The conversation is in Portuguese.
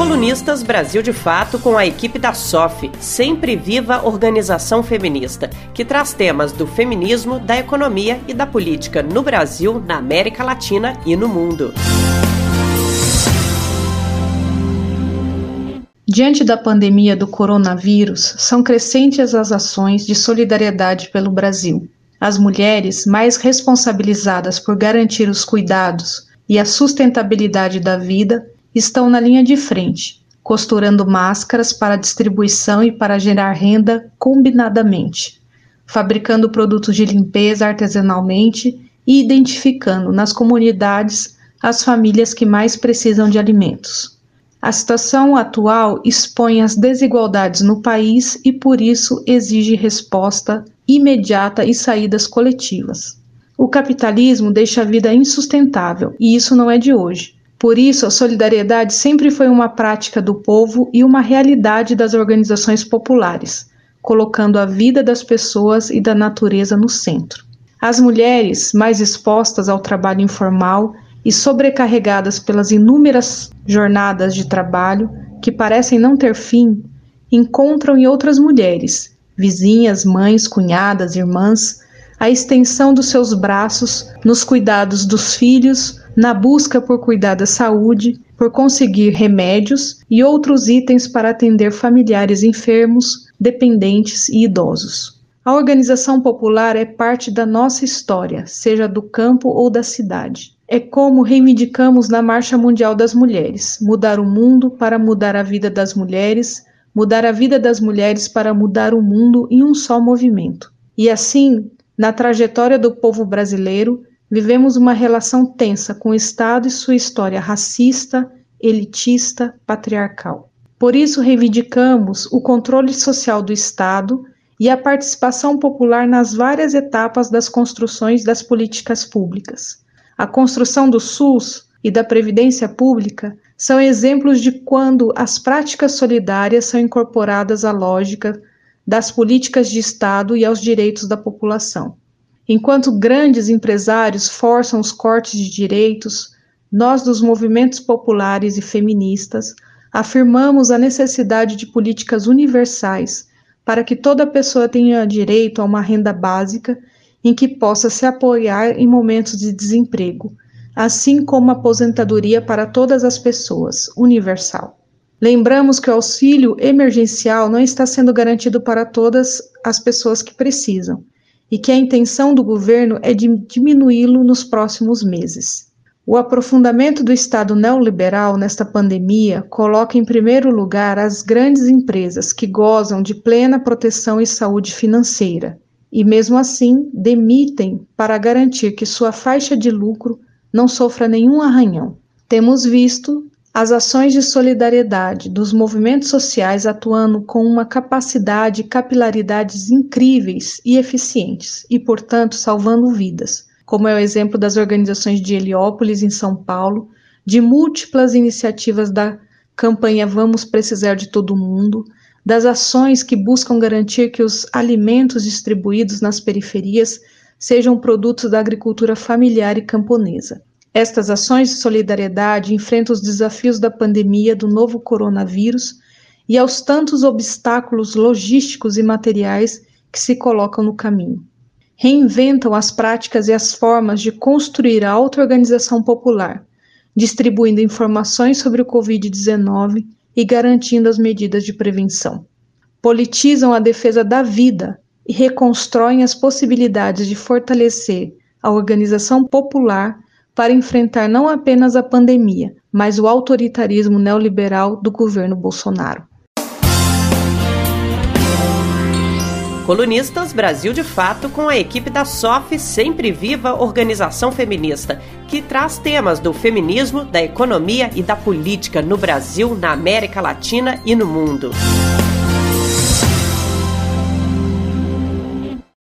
Colunistas Brasil de Fato com a equipe da SOF, Sempre Viva Organização Feminista, que traz temas do feminismo, da economia e da política no Brasil, na América Latina e no mundo. Diante da pandemia do coronavírus, são crescentes as ações de solidariedade pelo Brasil. As mulheres, mais responsabilizadas por garantir os cuidados e a sustentabilidade da vida, estão na linha de frente, costurando máscaras para distribuição e para gerar renda combinadamente, fabricando produtos de limpeza artesanalmente e identificando nas comunidades as famílias que mais precisam de alimentos. A situação atual expõe as desigualdades no país e, por isso, exige resposta imediata e saídas coletivas. O capitalismo deixa a vida insustentável e isso não é de hoje. Por isso, a solidariedade sempre foi uma prática do povo e uma realidade das organizações populares, colocando a vida das pessoas e da natureza no centro. As mulheres, mais expostas ao trabalho informal e sobrecarregadas pelas inúmeras jornadas de trabalho que parecem não ter fim, encontram em outras mulheres, vizinhas, mães, cunhadas, irmãs, a extensão dos seus braços nos cuidados dos filhos, na busca por cuidar da saúde, por conseguir remédios e outros itens para atender familiares enfermos, dependentes e idosos. A organização popular é parte da nossa história, seja do campo ou da cidade. É como reivindicamos na Marcha Mundial das Mulheres: mudar o mundo para mudar a vida das mulheres, mudar a vida das mulheres para mudar o mundo em um só movimento. E assim, na trajetória do povo brasileiro, Vivemos uma relação tensa com o Estado e sua história racista, elitista, patriarcal. Por isso, reivindicamos o controle social do Estado e a participação popular nas várias etapas das construções das políticas públicas. A construção do SUS e da Previdência Pública são exemplos de quando as práticas solidárias são incorporadas à lógica das políticas de Estado e aos direitos da população. Enquanto grandes empresários forçam os cortes de direitos, nós dos movimentos populares e feministas afirmamos a necessidade de políticas universais para que toda pessoa tenha direito a uma renda básica em que possa se apoiar em momentos de desemprego, assim como aposentadoria para todas as pessoas, universal. Lembramos que o auxílio emergencial não está sendo garantido para todas as pessoas que precisam e que a intenção do governo é de diminuí-lo nos próximos meses. O aprofundamento do Estado neoliberal nesta pandemia coloca em primeiro lugar as grandes empresas que gozam de plena proteção e saúde financeira, e mesmo assim demitem para garantir que sua faixa de lucro não sofra nenhum arranhão. Temos visto as ações de solidariedade dos movimentos sociais atuando com uma capacidade e capilaridades incríveis e eficientes, e, portanto, salvando vidas, como é o exemplo das organizações de Heliópolis, em São Paulo, de múltiplas iniciativas da campanha Vamos Precisar de Todo Mundo, das ações que buscam garantir que os alimentos distribuídos nas periferias sejam produtos da agricultura familiar e camponesa. Estas ações de solidariedade enfrentam os desafios da pandemia do novo coronavírus e aos tantos obstáculos logísticos e materiais que se colocam no caminho. Reinventam as práticas e as formas de construir a auto-organização popular, distribuindo informações sobre o Covid-19 e garantindo as medidas de prevenção. Politizam a defesa da vida e reconstroem as possibilidades de fortalecer a organização popular para enfrentar não apenas a pandemia, mas o autoritarismo neoliberal do governo Bolsonaro. Colunistas Brasil de Fato com a equipe da SOF Sempre Viva Organização Feminista, que traz temas do feminismo, da economia e da política no Brasil, na América Latina e no mundo.